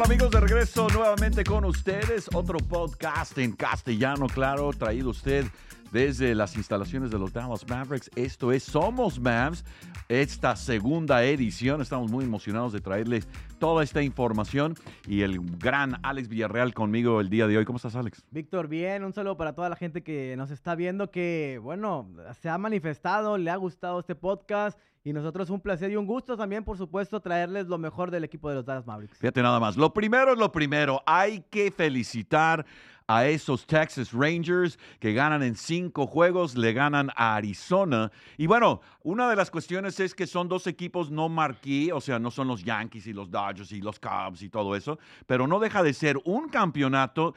Hola amigos, de regreso nuevamente con ustedes. Otro podcast en castellano, claro, traído usted desde las instalaciones de los Dallas Mavericks. Esto es Somos Mavs, esta segunda edición. Estamos muy emocionados de traerles toda esta información y el gran Alex Villarreal conmigo el día de hoy. ¿Cómo estás, Alex? Víctor, bien. Un saludo para toda la gente que nos está viendo, que, bueno, se ha manifestado, le ha gustado este podcast. Y nosotros un placer y un gusto también, por supuesto, traerles lo mejor del equipo de los Dallas Mavericks. Fíjate nada más. Lo primero es lo primero. Hay que felicitar a esos Texas Rangers que ganan en cinco juegos, le ganan a Arizona. Y bueno, una de las cuestiones es que son dos equipos no marquí, o sea, no son los Yankees y los Dodgers y los Cubs y todo eso, pero no deja de ser un campeonato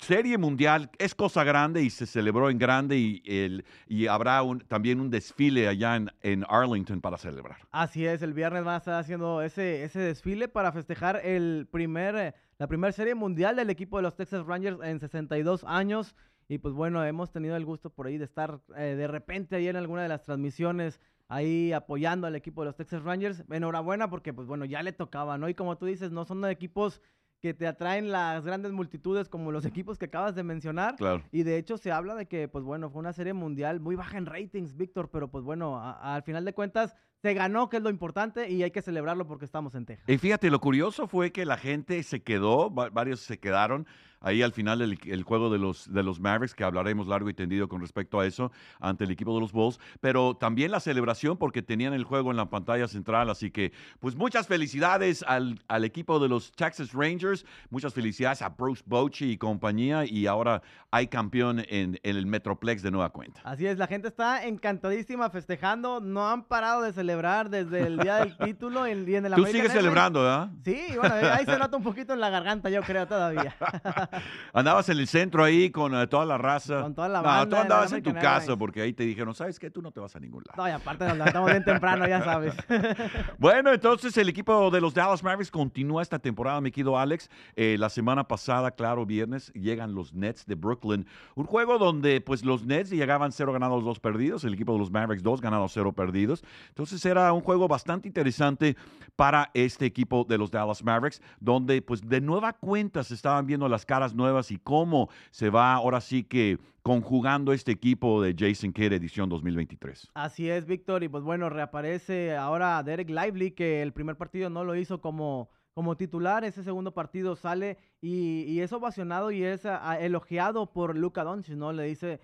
Serie Mundial es cosa grande y se celebró en grande y, el, y habrá un, también un desfile allá en, en, Arlington para celebrar. Así es, el viernes van a estar haciendo ese, ese desfile para festejar el primer, la primera Serie Mundial del equipo de los Texas Rangers en 62 años. Y pues bueno, hemos tenido el gusto por ahí de estar eh, de repente ahí en alguna de las transmisiones ahí apoyando al equipo de los Texas Rangers. Enhorabuena porque pues bueno, ya le tocaba, ¿no? Y como tú dices, no son equipos que te atraen las grandes multitudes como los equipos que acabas de mencionar. Claro. Y de hecho se habla de que, pues bueno, fue una serie mundial muy baja en ratings, Víctor, pero pues bueno, al final de cuentas se ganó, que es lo importante, y hay que celebrarlo porque estamos en Texas. Y fíjate, lo curioso fue que la gente se quedó, varios se quedaron ahí al final el, juego de los, de los Mavericks, que hablaremos largo y tendido con respecto a eso ante el equipo de los Bulls, pero también la celebración porque tenían el juego en la pantalla central, así que pues muchas felicidades al, al equipo de los Texas Rangers, muchas felicidades a Bruce Bochy y compañía, y ahora hay campeón en, en el Metroplex de nueva cuenta. Así es, la gente está encantadísima festejando, no han parado de celebrar desde el día del título y en el Tú sigues celebrando, ¿verdad? Sí, bueno, ahí se nota un poquito en la garganta, yo creo, todavía. Andabas en el centro ahí con eh, toda la raza. Con toda la banda. No, tú andabas en tu casa porque ahí te dijeron, ¿sabes qué? Tú no te vas a ningún lado. No, y aparte nos levantamos bien temprano, ya sabes. bueno, entonces el equipo de los Dallas Mavericks continúa esta temporada, mi querido Alex. Eh, la semana pasada, claro, viernes, llegan los Nets de Brooklyn. Un juego donde, pues, los Nets llegaban cero ganados, dos perdidos. El equipo de los Mavericks, dos ganados, cero perdidos. Entonces era un juego bastante interesante para este equipo de los Dallas Mavericks, donde, pues, de nueva cuenta se estaban viendo las caras nuevas y cómo se va ahora sí que conjugando este equipo de Jason Kidd edición 2023. Así es, Víctor, y pues bueno, reaparece ahora Derek Lively, que el primer partido no lo hizo como, como titular, ese segundo partido sale y, es ovacionado y es elogiado por Luca Doncic, ¿no? Le dice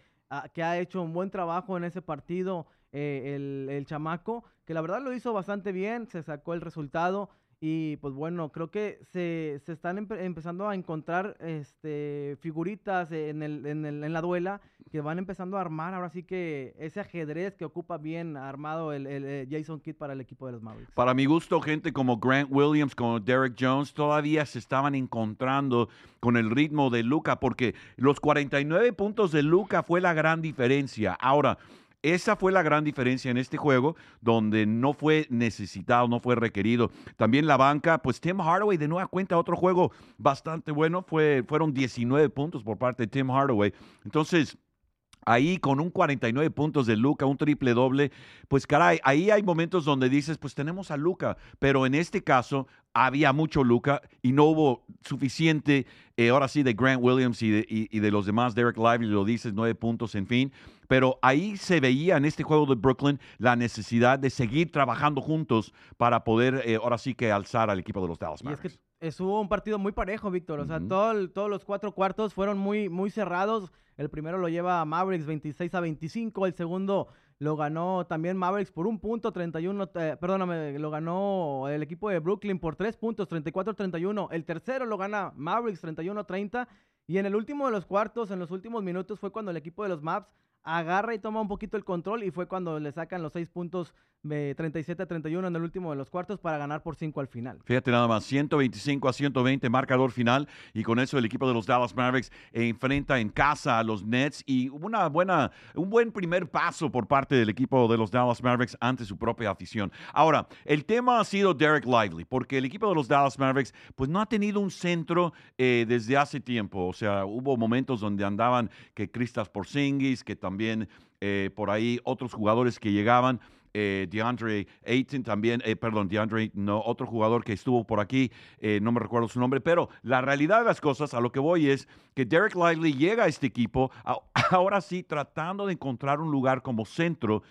que ha hecho un buen trabajo en ese partido eh, el, el chamaco, que la verdad lo hizo bastante bien, se sacó el resultado. Y pues bueno, creo que se, se están empezando a encontrar este, figuritas en, el, en, el, en, la duela que van empezando a armar ahora sí que ese ajedrez que ocupa bien armado el, el, Jason Kidd para el equipo de los Mavericks. Para mi gusto, gente como Grant Williams, como Derek Jones, todavía se estaban encontrando con el ritmo de Luca, porque los 49 puntos de Luca fue la gran diferencia. Ahora, esa fue la gran diferencia en este juego, donde no fue necesitado, no fue requerido. También la banca, pues Tim Hardaway de nueva cuenta, otro juego bastante bueno, fue, fueron 19 puntos por parte de Tim Hardaway. Entonces, ahí con un 49 puntos de Luca, un triple doble, pues caray, ahí hay momentos donde dices, pues tenemos a Luca, pero en este caso había mucho Luca y no hubo suficiente, eh, ahora sí, de Grant Williams y de, y de los demás, Derek Lively lo dices, nueve puntos, en fin pero ahí se veía en este juego de Brooklyn la necesidad de seguir trabajando juntos para poder eh, ahora sí que alzar al equipo de los Dallas Mavericks. Y es que hubo un partido muy parejo, Víctor. O sea, todos los cuatro cuartos fueron muy, muy cerrados. El primero lo lleva Mavericks 26 a 25. El segundo lo ganó también Mavericks por un punto, 31, eh, perdóname, lo ganó el equipo de Brooklyn por tres puntos, 34-31. El tercero lo gana Mavericks 31-30. Y en el último de los cuartos, en los últimos minutos, fue cuando el equipo de los Maps agarra y toma un poquito el control y fue cuando le sacan los seis puntos de 37 a 31 en el último de los cuartos para ganar por 5 al final. Fíjate nada más, 125 a 120 marcador final y con eso el equipo de los Dallas Mavericks enfrenta en casa a los Nets y una buena, un buen primer paso por parte del equipo de los Dallas Mavericks ante su propia afición. Ahora, el tema ha sido Derek Lively porque el equipo de los Dallas Mavericks pues no ha tenido un centro eh, desde hace tiempo, o sea, hubo momentos donde andaban que Kristaps Porzingis, que también eh, por ahí otros jugadores que llegaban. Eh, DeAndre Ayton también, eh, perdón, DeAndre, no, otro jugador que estuvo por aquí, no me recuerdo su nombre, pero la realidad de las cosas, a lo que voy es que Derek Lively llega a este equipo, ahora sí, tratando de encontrar un lugar como centro.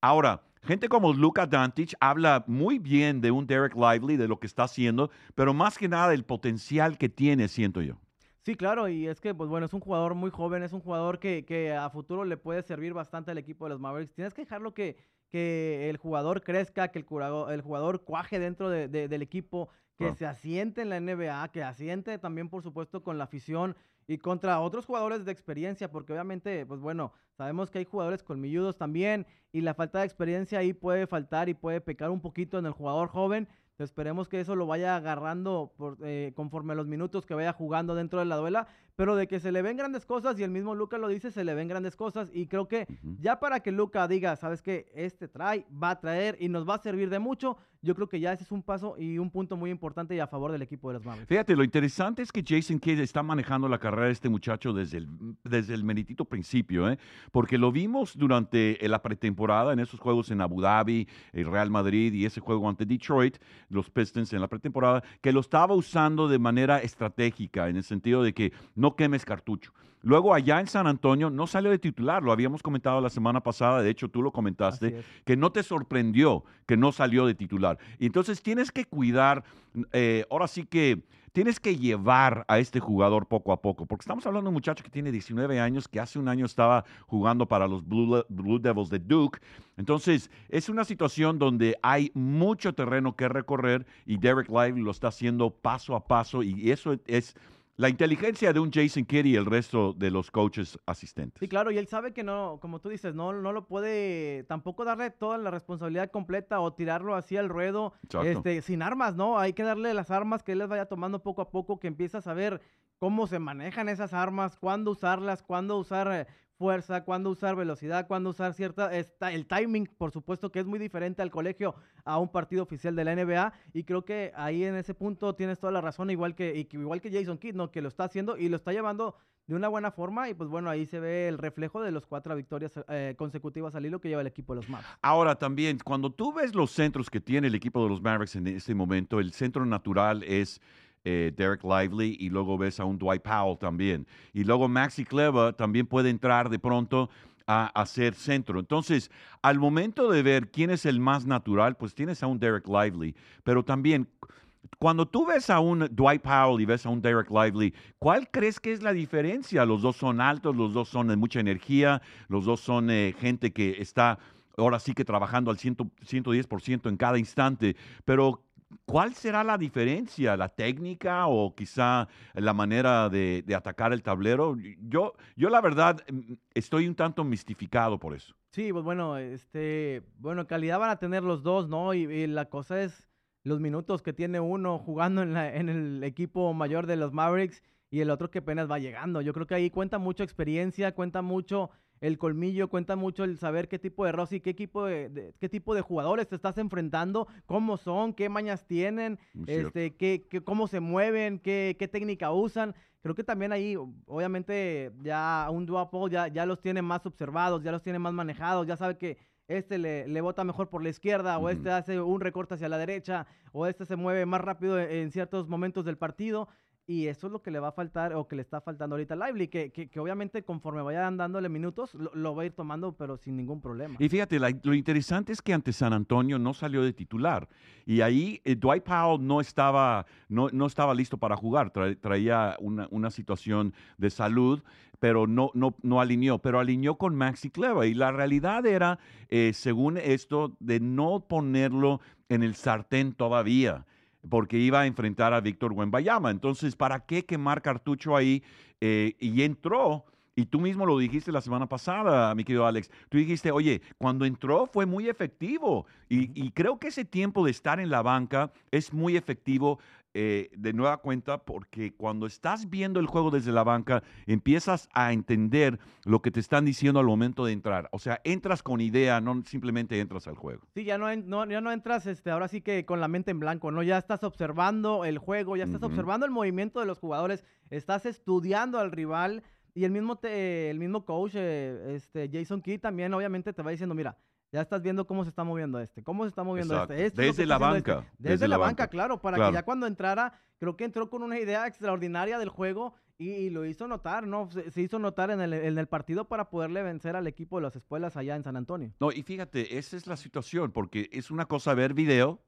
Ahora, gente como Luca Dantich habla muy bien de un Derek Lively, de lo que está haciendo, pero más que nada del potencial que tiene, siento yo. Sí, claro, y es que, pues bueno, es un jugador muy joven, es un jugador que, que a futuro le puede servir bastante al equipo de los Mavericks. Tienes que dejarlo que, que el jugador crezca, que el jugador, el jugador cuaje dentro del equipo, que se asiente en la NBA, que asiente también, por supuesto, con la afición y contra otros jugadores de experiencia, porque obviamente, pues bueno, sabemos que hay jugadores colmilludos también y la falta de experiencia ahí puede faltar y puede pecar un poquito en el jugador joven esperemos que eso lo vaya agarrando por, eh, conforme a los minutos que vaya jugando dentro de la duela, pero de que se le ven grandes cosas y el mismo Luca lo dice, se le ven grandes cosas y creo que ya para que Luca diga, sabes que este trae, va a traer y nos va a servir de mucho, yo creo que ya ese es un paso y un punto muy importante y a favor del equipo de los Mavericks. Fíjate, lo interesante es que Jason Kidd está manejando la carrera de este muchacho desde el, desde el meritito principio, ¿eh? porque lo vimos durante la pretemporada en esos juegos en Abu Dhabi, el Real Madrid y ese juego ante Detroit, los Pistons en la pretemporada, que lo estaba usando de manera estratégica, en el sentido de que no quemes cartucho. Luego allá en San Antonio no salió de titular, lo habíamos comentado la semana pasada, de hecho tú lo comentaste, que no te sorprendió que no salió de titular. Y entonces tienes que cuidar, eh, ahora sí que tienes que llevar a este jugador poco a poco, porque estamos hablando de un muchacho que tiene 19 años, que hace un año estaba jugando para los Blue, Blue Devils de Duke. Entonces es una situación donde hay mucho terreno que recorrer y Derek Lively lo está haciendo paso a paso y eso es la inteligencia de un Jason Kidd y el resto de los coaches asistentes. Sí, claro, y él sabe que no, como tú dices, no, no lo puede tampoco darle toda la responsabilidad completa o tirarlo así al ruedo este, sin armas, ¿no? Hay que darle las armas que él les vaya tomando poco a poco, que empieza a saber cómo se manejan esas armas, cuándo usarlas, cuándo usar eh, fuerza, cuándo usar velocidad, cuándo usar cierta, está, el timing, por supuesto que es muy diferente al colegio a un partido oficial de la NBA y creo que ahí en ese punto tienes toda la razón, igual que, igual que Jason Kidd, ¿no? que lo está haciendo y lo está llevando de una buena forma y pues bueno, ahí se ve el reflejo de los cuatro victorias eh, consecutivas al hilo que lleva el equipo de los Mavericks. Ahora también, cuando tú ves los centros que tiene el equipo de los Mavericks en este momento, el centro natural es eh, Derek Lively y luego ves a un Dwight Powell también. Y luego Maxi Clever también puede entrar de pronto a hacer centro. Entonces, al momento de ver quién es el más natural, pues tienes a un Derek Lively, pero también cuando tú ves a un Dwight Powell y ves a un Derek Lively, ¿cuál crees que es la diferencia? Los dos son altos, los dos son de mucha energía, los dos son eh, gente que está ahora sí que trabajando al 100, 110% en cada instante, pero ¿Cuál será la diferencia? ¿La técnica o quizá la manera de, atacar el tablero? Yo, yo la verdad mm, estoy un tanto mistificado por eso. Sí, pues bueno, este, bueno, calidad van a tener los dos, ¿no? Y, la cosa es los minutos que tiene uno jugando en, en el equipo mayor de los Mavericks y el otro que apenas va llegando. Yo creo que ahí cuenta mucho experiencia, cuenta mucho el colmillo, cuenta mucho el saber qué tipo de Rossi, qué equipo de, qué tipo de jugadores te estás enfrentando, cómo son, qué mañas tienen, este, qué, cómo se mueven, qué, qué técnica usan. Creo que también ahí, obviamente, ya un duapo ya, ya los tiene más observados, ya los tiene más manejados, ya sabe que este le, le bota mejor por la izquierda, o este hace un recorte hacia la derecha, o este se mueve más rápido en ciertos momentos del partido. Y eso es lo que le va a faltar o que le está faltando ahorita a Lively, que, que, obviamente conforme vayan dándole minutos lo, va a ir tomando, pero sin ningún problema. Y fíjate, lo interesante es que ante San Antonio no salió de titular. Y ahí eh, Dwight Powell no estaba, no, no estaba listo para jugar, traía una, una, situación de salud, pero no, no, no alineó, pero alineó con Maxi Cleva. Y la realidad era, eh, según esto, de no ponerlo en el sartén todavía porque iba a enfrentar a Víctor Wembayama. Entonces, ¿para qué quemar cartucho ahí? Eh, y entró, y tú mismo lo dijiste la semana pasada, mi querido Alex. Tú dijiste, oye, cuando entró fue muy efectivo. y, creo que ese tiempo de estar en la banca es muy efectivo eh, de nueva cuenta porque cuando estás viendo el juego desde la banca, empiezas a entender lo que te están diciendo al momento de entrar. O sea, entras con idea, no simplemente entras al juego. Sí, ya no, no, ya no entras este, ahora sí que con la mente en blanco, ¿no? Ya estás observando el juego, ya estás observando el movimiento de los jugadores, estás estudiando al rival Y el mismo, te- el mismo coach, eh, este, Jason Key, también obviamente te va diciendo, mira, ya estás viendo cómo se está moviendo este, cómo se está moviendo Exacto. este. Desde la banca, este". Desde, la, banca, claro, para Claro. que ya cuando entrara, creo que entró con una idea extraordinaria del juego y, y lo hizo notar, ¿no? Se, se hizo notar en el, en el partido para poderle vencer al equipo de las espuelas allá en San Antonio. No, y fíjate, esa es la situación, porque es una cosa ver video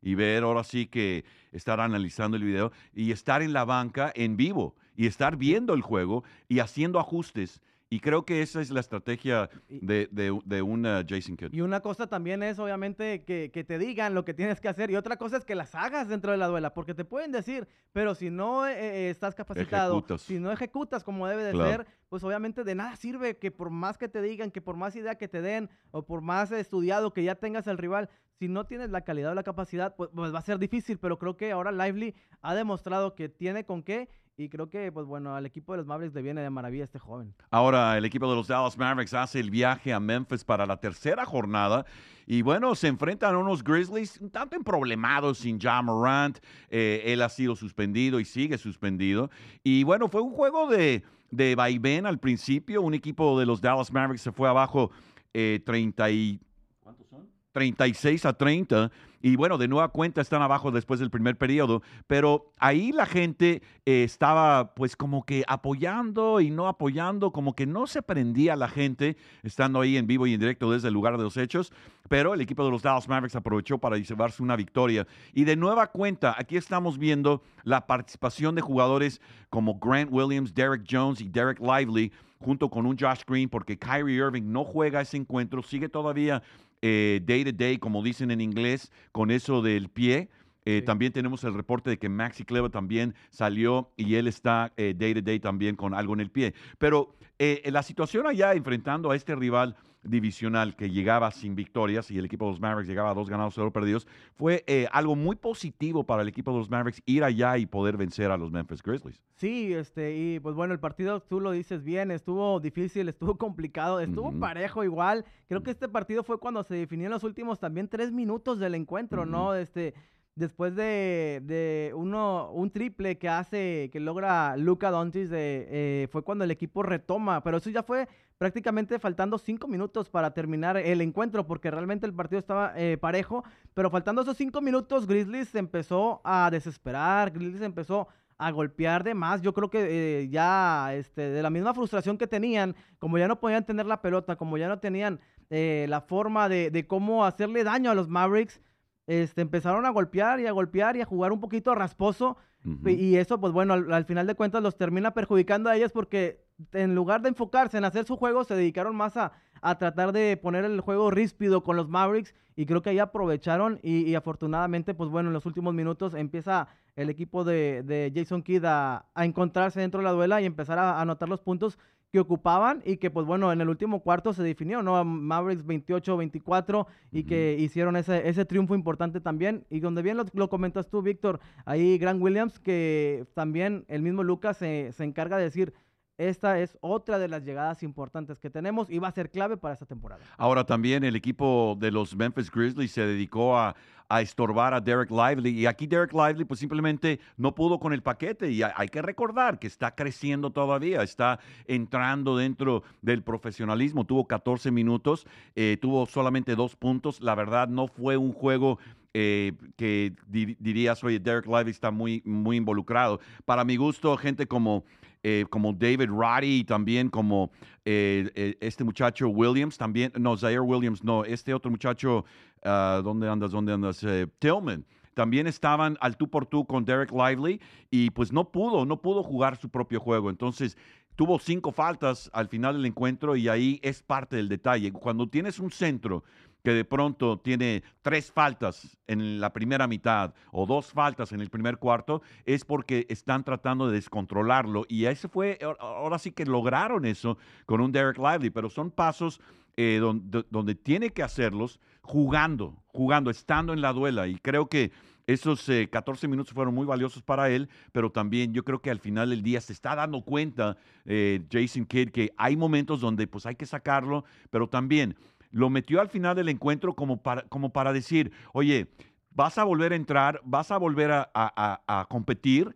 y ver ahora sí que estar analizando el video y estar en la banca en vivo y estar viendo el juego y haciendo ajustes. Y creo que esa es la estrategia de, de, de un uh, Jason Kidd. Y una cosa también es, obviamente, que, que te digan lo que tienes que hacer. Y otra cosa es que las hagas dentro de la duela. Porque te pueden decir, pero si no eh, eh, estás capacitado, Ejecutas. si no ejecutas como debe de Claro. ser, pues obviamente de nada sirve que por más que te digan, que por más idea que te den, o por más estudiado que ya tengas el rival, si no tienes la calidad o la capacidad, pues, pues va a ser difícil. Pero creo que ahora Lively ha demostrado que tiene con qué. Y creo que, pues bueno, al equipo de los Mavericks le viene de maravilla este joven. Ahora el equipo de los Dallas Mavericks hace el viaje a Memphis para la tercera jornada y bueno, se enfrentan a unos Grizzlies un tanto emproblemados sin Ja Morant. Eh, él ha sido suspendido y sigue suspendido. Y bueno, fue un juego de, de vaivén al principio. Un equipo de los Dallas Mavericks se fue abajo eh, 30 y... ¿Cuántos son? 36 a 30. Y bueno, de nueva cuenta están abajo después del primer periodo, pero ahí la gente eh, estaba pues como que apoyando y no apoyando, como que no se prendía la gente estando ahí en vivo y en directo desde el lugar de los hechos, pero el equipo de los Dallas Mavericks aprovechó para llevarse una victoria. Y de nueva cuenta, aquí estamos viendo la participación de jugadores como Grant Williams, Derek Jones y Derek Lively, junto con un Josh Green, porque Kyrie Irving no juega ese encuentro, sigue todavía eh, day to day, como dicen en inglés, con eso del pie. Eh, Sí. También tenemos el reporte de que Maxi Kleber también salió y él está eh, day to day también con algo en el pie. Pero eh, la situación allá enfrentando a este rival divisional que llegaba sin victorias y el equipo de los Mavericks llegaba a dos ganados, cero perdidos, fue eh, algo muy positivo para el equipo de los Mavericks ir allá y poder vencer a los Memphis Grizzlies. Sí, este, y pues bueno, el partido tú lo dices bien, estuvo difícil, estuvo complicado, estuvo parejo igual. Creo que este partido fue cuando se definió en los últimos también tres minutos del encuentro, ¿no? Este, después de, de uno, un triple que hace, que logra Luca Doncic, de, eh, fue cuando el equipo retoma, pero eso ya fue prácticamente faltando cinco minutos para terminar el encuentro, porque realmente el partido estaba eh, parejo, pero faltando esos cinco minutos, Grizzlies empezó a desesperar, Grizzlies empezó a golpear de más. Yo creo que eh, ya este, de la misma frustración que tenían, como ya no podían tener la pelota, como ya no tenían eh, la forma de, de cómo hacerle daño a los Mavericks, este, empezaron a golpear y a golpear y a jugar un poquito rasposo. Y y eso, pues bueno, al, al final de cuentas los termina perjudicando a ellos porque en lugar de enfocarse en hacer su juego, se dedicaron más a, a tratar de poner el juego ríspido con los Mavericks y creo que ahí aprovecharon y, y afortunadamente, pues bueno, en los últimos minutos empieza el equipo de, de Jason Kidd a, a encontrarse dentro de la duela y empezar a a anotar los puntos que ocupaban y que pues bueno, en el último cuarto se definió, ¿no? Mavericks 28-24 y que hicieron ese, ese triunfo importante también. Y donde bien lo, lo comentas tú, Víctor, ahí Grant Williams, que también el mismo Lucas se, se encarga de decir, esta es otra de las llegadas importantes que tenemos y va a ser clave para esta temporada. Ahora también el equipo de los Memphis Grizzlies se dedicó a, a estorbar a Derek Lively y aquí Derek Lively pues simplemente no pudo con el paquete y hay, que recordar que está creciendo todavía, está entrando dentro del profesionalismo, tuvo 14 minutos, eh, tuvo solamente dos puntos, la verdad no fue un juego eh, que di- dirías, oye, Derek Lively está muy, muy involucrado. Para mi gusto, gente como, eh, como David Roddy y también como eh, eh, este muchacho Williams, también, no, Zaire Williams, no, este otro muchacho, ah, ¿dónde andas? ¿Dónde andas? Eh, Tillman. También estaban al tú por tú con Derek Lively y pues no pudo, no pudo jugar su propio juego. Entonces, tuvo cinco faltas al final del encuentro y ahí es parte del detalle. Cuando tienes un centro que de pronto tiene tres faltas en la primera mitad o dos faltas en el primer cuarto, es porque están tratando de descontrolarlo. Y ese fue, ahora- sí que lograron eso con un Derek Lively, pero son pasos eh, donde, donde tiene que hacerlos jugando, jugando, estando en la duela. Y creo que esos eh, 14 minutos fueron muy valiosos para él, pero también yo creo que al final del día se está dando cuenta eh, Jason Kidd que hay momentos donde pues hay que sacarlo, pero también lo metió al final del encuentro como para, como para decir, oye, vas a volver a entrar, vas a volver a, a- a- competir,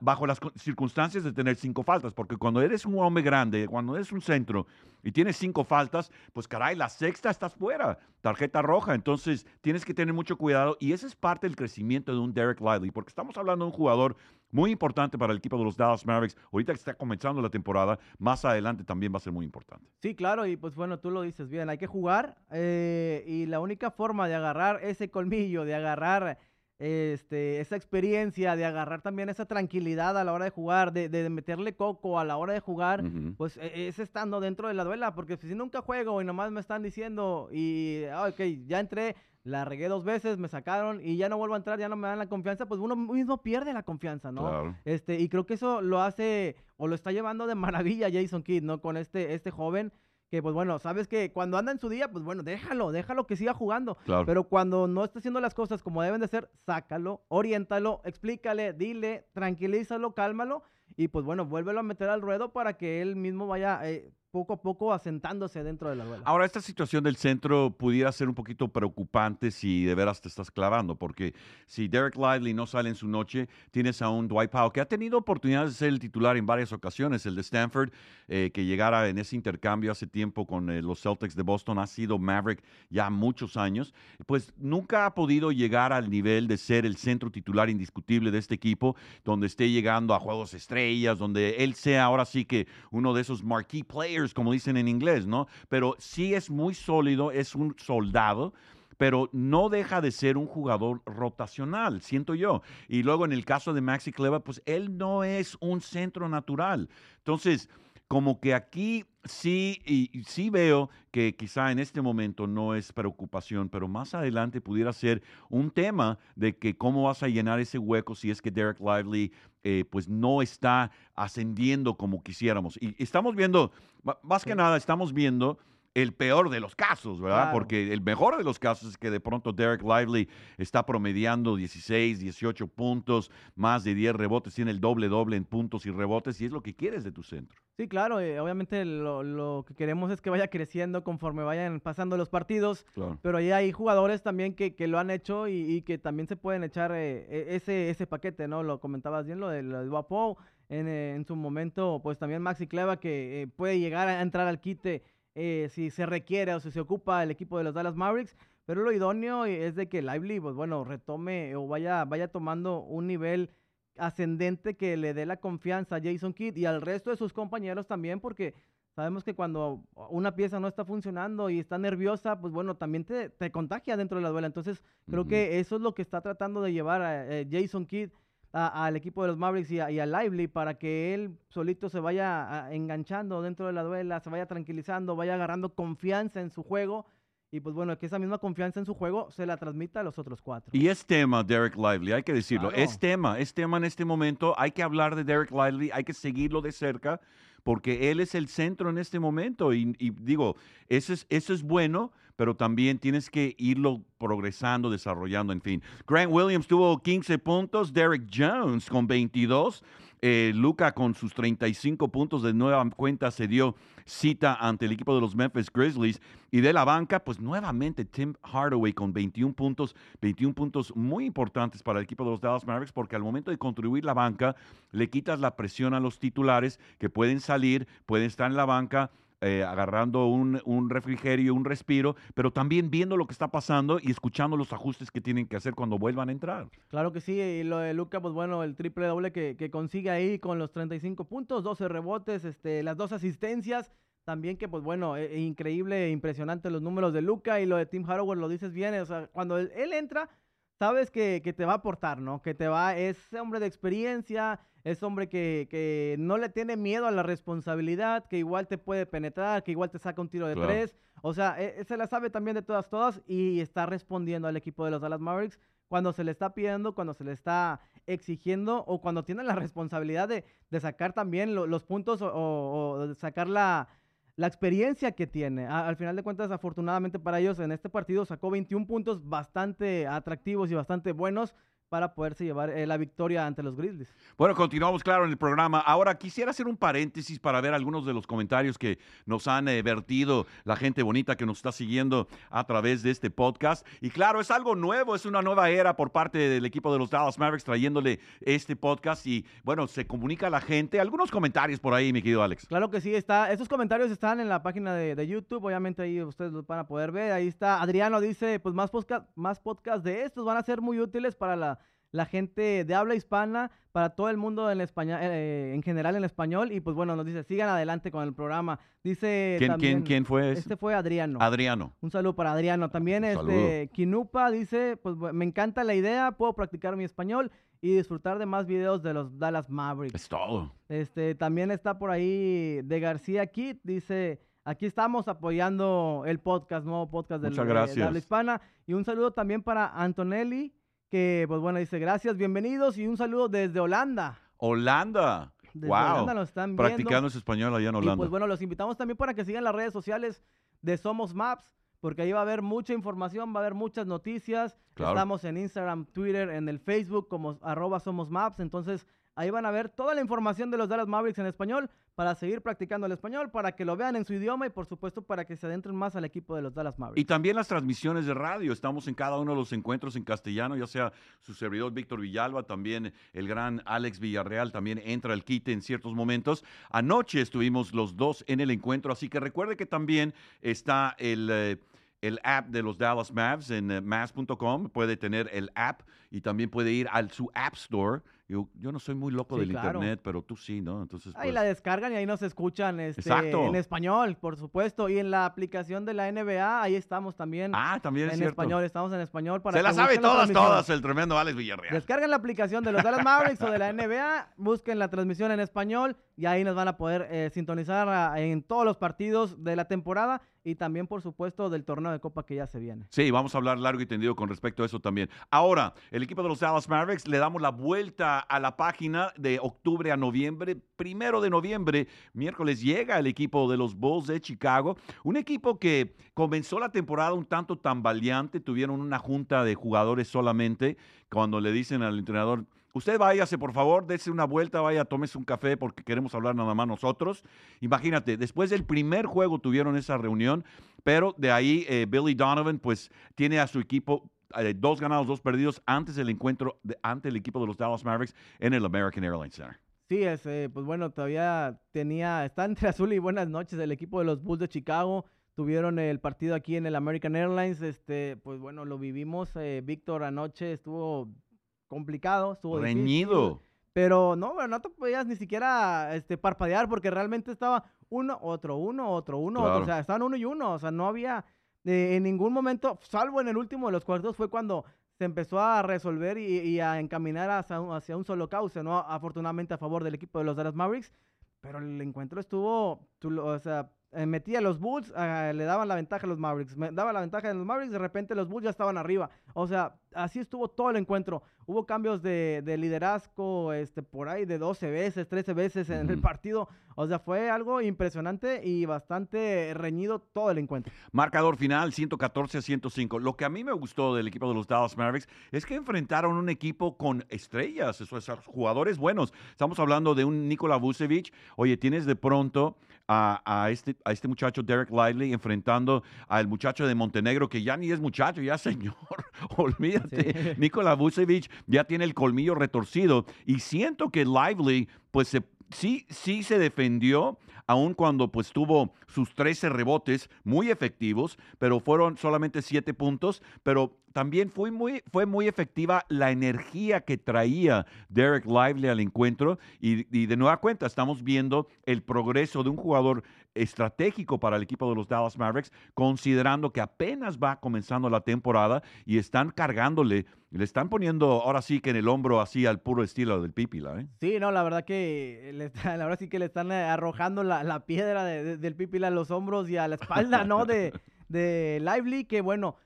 bajo las circunstancias de tener cinco faltas, porque cuando eres un hombre grande, cuando eres un centro y tienes cinco faltas, pues caray, la sexta estás fuera, tarjeta roja, entonces tienes que tener mucho cuidado y ese es parte del crecimiento de un Derek Lively, porque estamos hablando de un jugador muy importante para el equipo de los Dallas Mavericks, ahorita que está comenzando la temporada, más adelante también va a ser muy importante. Sí, claro, y pues bueno, tú lo dices bien, hay que jugar eh, y la única forma de agarrar ese colmillo, de agarrar este, esa experiencia de agarrar también esa tranquilidad a la hora de jugar, de, meterle coco a la hora de jugar, pues e, es estando dentro de la duela, porque si nunca juego y nomás me están diciendo y, ah, ok, ya entré, la regué dos veces, me sacaron y ya no vuelvo a entrar, ya no me dan la confianza, pues uno mismo pierde la confianza, ¿no? Este, y creo que eso lo hace o lo está llevando de maravilla Jason Kidd, ¿no? Con este, este joven que pues bueno, sabes que cuando anda en su día, pues bueno, déjalo, déjalo que siga jugando. Pero cuando no está haciendo las cosas como deben de ser, sácalo, oriéntalo, explícale, dile, tranquilízalo, cálmalo y pues bueno, vuélvelo a meter al ruedo para que él mismo vaya eh, poco a poco asentándose dentro de la duela. Ahora, esta situación del centro pudiera ser un poquito preocupante si de veras te estás clavando, porque si Derek Lively no sale en su noche, tienes a un Dwight Powell que ha tenido oportunidades de ser el titular en varias ocasiones. El de Stanford, eh, que llegara en ese intercambio hace tiempo con eh, los Celtics de Boston, ha sido Maverick ya muchos años, pues nunca ha podido llegar al nivel de ser el centro titular indiscutible de este equipo, donde esté llegando a juegos estrellas, donde él sea ahora sí que uno de esos marquee players como dicen en inglés, ¿no? Pero sí es muy sólido, es un soldado, pero no deja de ser un jugador rotacional, siento yo. Y luego en el caso de Maxi Cleva, pues él no es un centro natural. Entonces, como que aquí sí, y, sí veo que quizá en este momento no es preocupación, pero más adelante pudiera ser un tema de que cómo vas a llenar ese hueco si es que Derek Lively eh, pues no está ascendiendo como quisiéramos. Y estamos viendo, más que nada, estamos viendo el peor de los casos, ¿verdad? Porque el mejor de los casos es que de pronto Derek Lively está promediando 16, 18 puntos, más de 10 rebotes, tiene el doble doble en puntos y rebotes y es lo que quieres de tu centro. Sí, claro, eh, obviamente lo, que queremos es que vaya creciendo conforme vayan pasando los partidos, pero ahí hay jugadores también que, lo han hecho y, que también se pueden echar eh, e, ese, ese paquete, ¿no? Lo comentabas bien, lo del de Wapo, en, eh, en, su momento, pues también Maxi Cleva que puede llegar a entrar al quite eh, si se requiere o si se ocupa el equipo de los Dallas Mavericks, pero lo idóneo es de que Lively, pues bueno, retome o vaya, vaya tomando un nivel ascendente que le dé la confianza a Jason Kidd y al resto de sus compañeros también, porque sabemos que cuando una pieza no está funcionando y está nerviosa, pues bueno, también te, contagia dentro de la duela. Entonces, creo que eso es lo que está tratando de llevar a eh, Jason Kidd al equipo de los Mavericks y a, Lively para que él solito se vaya enganchando dentro de la duela, se vaya tranquilizando, vaya agarrando confianza en su juego. Y pues bueno, que esa misma confianza en su juego se la transmita a los otros cuatro. Y es tema Derek Lively, hay que decirlo. Es tema, es tema en este momento. Hay que hablar de Derek Lively, hay que seguirlo de cerca porque él es el centro en este momento. Y, digo, eso es, eso es bueno, pero también tienes que irlo progresando, desarrollando, en fin. Grant Williams tuvo 15 puntos, Derek Jones con 22. Eh, Luca con sus 35 puntos de nueva cuenta se dio cita ante el equipo de los Memphis Grizzlies. Y de la banca, pues nuevamente Tim Hardaway con 21 puntos, 21 puntos muy importantes para el equipo de los Dallas Mavericks, porque al momento de construir la banca, le quitas la presión a los titulares que pueden salir, pueden estar en la banca eh, agarrando un, un, refrigerio, un respiro, pero también viendo lo que está pasando y escuchando los ajustes que tienen que hacer cuando vuelvan a entrar. Claro que sí, y lo de Luca, pues bueno, el triple doble que, consigue ahí con los 35 puntos, 12 rebotes, este, las dos asistencias. También que, pues bueno, e, e increíble, impresionante los números de Luca y lo de Tim Harrower, lo dices bien, o sea, cuando él entra, sabes que, que, te va a aportar, ¿no? Que te va, es hombre de experiencia, es hombre que, que, no le tiene miedo a la responsabilidad, que igual te puede penetrar, que igual te saca un tiro de tres. O sea, e, se la sabe también de todas, todas y está respondiendo al equipo de los Dallas Mavericks cuando se le está pidiendo, cuando se le está exigiendo o cuando tiene la responsabilidad de, de sacar también los puntos o, o sacar la la experiencia que tiene. al final de cuentas, afortunadamente para ellos, en este partido sacó 21 puntos bastante atractivos y bastante buenos. Para poderse llevar eh, la victoria ante los Grizzlies. Bueno, continuamos, claro, en el programa. Ahora quisiera hacer un paréntesis para ver algunos de los comentarios que nos han eh, vertido la gente bonita que nos está siguiendo a través de este podcast. Y claro, es algo nuevo, es una nueva era por parte del equipo de los Dallas Mavericks trayéndole este podcast y bueno, se comunica a la gente. Algunos comentarios por ahí, mi querido Alex. Claro que sí, está. Estos comentarios están en la página de, YouTube, obviamente ahí ustedes los van a poder ver. Ahí está Adriano dice, pues más podcast, más podcast de estos van a ser muy útiles para la la gente de habla hispana, para todo el mundo en, español, eh, en general en español. Y pues bueno, nos dice, sigan adelante con el programa. Dice ¿Quién, ¿quién, quién fue ese? Este fue Adriano. Adriano. Un saludo para Adriano. También este Kinupa dice, pues me encanta la idea, puedo practicar mi español y disfrutar de más videos de los Dallas Mavericks. Es todo. Este, también está por ahí de García Kit, dice... Aquí estamos apoyando el podcast, nuevo podcast de, de habla hispana. Y un saludo también para Antonelli que pues bueno, dice gracias, bienvenidos y un saludo desde Holanda. Holanda. Desde wow. Holanda nos están viendo. Practicando su español allá en Holanda. Y pues bueno, los invitamos también para que sigan las redes sociales de Somos Maps, porque ahí va a haber mucha información, va a haber muchas noticias. Estamos en Instagram, Twitter, en el Facebook como arroba Somos Maps. Entonces Ahí van a ver toda la información de los Dallas Mavericks en español para seguir practicando el español, para que lo vean en su idioma y por supuesto para que se adentren más al equipo de los Dallas Mavericks. Y también las transmisiones de radio. Estamos en cada uno de los encuentros en castellano, ya sea su servidor Víctor Villalba, también el gran Alex Villarreal, también entra al quite en ciertos momentos. Anoche estuvimos los dos en el encuentro, así que recuerde que también está el... Eh, el app de los Dallas Mavs en uh, Mavs.com, puede tener el app y también puede ir a su App Store yo, yo no soy muy loco del internet, pero tú sí, ¿no? Entonces, Ahí la pues descargan y ahí nos escuchan este, en español, por supuesto. Y en la aplicación de la NBA, ahí estamos también. Ah, también En español, estamos en español. Para Se la sabe todas, todas, el tremendo Alex Villarreal. Descarguen la aplicación de los Dallas Mavericks o de la NBA, busquen la transmisión en español y ahí nos van a poder eh, sintonizar en todos los partidos de la temporada y también, por supuesto, del torneo de Copa que ya se viene. Sí, vamos a hablar largo y tendido con respecto a eso también. Ahora, el equipo de los Dallas Mavericks le damos la vuelta a la página de octubre a noviembre. Primero de noviembre, miércoles, llega el equipo de los Bulls de Chicago. Un equipo que comenzó la temporada un tanto tambaleante. Tuvieron una junta de jugadores solamente cuando le dicen al entrenador, Usted váyase, por favor, dése una vuelta, vaya, tómese un café porque queremos hablar nada más nosotros. Imagínate, después del primer juego tuvieron esa reunión, pero de ahí eh, Billy Donovan pues tiene a su equipo eh, dos ganados, dos perdidos antes del encuentro ante el equipo de los Dallas Mavericks en el American Airlines Center. Sí, es, eh, pues bueno, todavía tenía, está entre azul y buenas noches el equipo de los Bulls de Chicago. Tuvieron el partido aquí en el American Airlines, este, pues bueno, lo vivimos. Víctor anoche estuvo complicado, estuvo reñido. pero no, no te podías ni siquiera este, parpadear porque realmente estaba uno, otro, uno, otro, uno, otro. O sea, estaban uno y uno. O sea, no había eh, en ningún momento, salvo en el último de los cuartos, fue cuando se empezó a resolver y, a encaminar hacia un, hacia un, solo cauce, ¿no? Afortunadamente a favor del equipo de los Dallas Mavericks. Pero el encuentro estuvo, o sea, eh, metía los Bulls, ah, le daban la ventaja a los Mavericks, me daba la ventaja a los Mavericks, de repente los Bulls ya estaban arriba. O sea, así estuvo todo el encuentro. Hubo cambios de, liderazgo este, por ahí de 12 veces, 13 veces en el partido. O sea, fue algo impresionante y bastante reñido todo el encuentro. Marcador final, 114 a 105. Lo que a mí me gustó del equipo de los Dallas Mavericks es que enfrentaron un equipo con estrellas, esos jugadores buenos. Estamos hablando de un Nikola Vucevic. Oye, tienes de pronto a, este, a este muchacho Derek Lively enfrentando al muchacho de Montenegro, que ya ni es muchacho, ya señor. Olvídate. Nikola Vucevic ya tiene el colmillo retorcido. Y siento que Lively, pues sí, sí se defendió, aun cuando pues tuvo sus 13 rebotes muy efectivos, pero fueron solamente 7 puntos, pero también fue muy, fue muy efectiva la energía que traía Derek Lively al encuentro. Y, y, de nueva cuenta estamos viendo el progreso de un jugador estratégico para el equipo de los Dallas Mavericks, considerando que apenas va comenzando la temporada y están cargándole, le están poniendo ahora sí que en el hombro así al puro estilo del Pipila. ¿eh? Sí, no, la verdad que le la verdad sí que le están eh, arrojando la, la piedra del Pipila a los hombros y a la espalda, ¿no? De, de Lively, que bueno,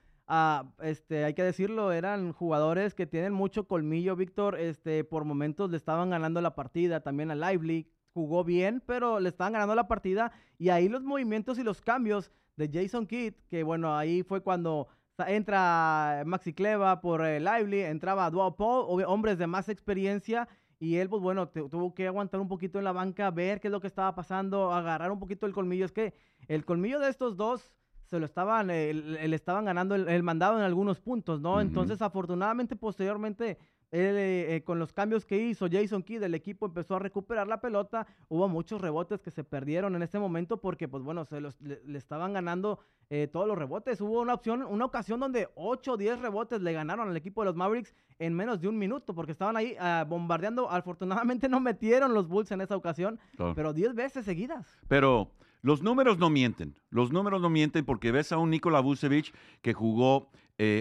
este, hay que decirlo, eran jugadores que tienen mucho colmillo, Víctor. Este, por momentos le estaban ganando la partida también a Lively. Jugó bien, pero le estaban ganando la partida. Y ahí los movimientos y los cambios de Jason Kidd, que bueno, ahí fue cuando entra Maxi Cleva por eh, Lively, entraba Dual Paul, hombres de más experiencia. Y él, pues bueno, tuvo que aguantar un poquito en la banca, ver qué es lo que estaba pasando, agarrar un poquito el colmillo. Es que el colmillo de estos dos se lo estaban, le estaban ganando el, mandado en algunos puntos, ¿no? Entonces, afortunadamente, posteriormente, eh, eh, con los cambios que hizo Jason Kidd, el equipo empezó a recuperar la pelota. Hubo muchos rebotes que se perdieron en este momento porque, pues bueno, se los, le, estaban ganando eh, todos los rebotes. Hubo una opción, una ocasión donde 8 o 10 rebotes le ganaron al equipo de los Mavericks en menos de un minuto porque estaban ahí ah, bombardeando. Afortunadamente no metieron los Bulls en esa ocasión, pero 10 veces seguidas. Pero los números no mienten. Los números no mienten porque ves a un Nikola Vucevic que jugó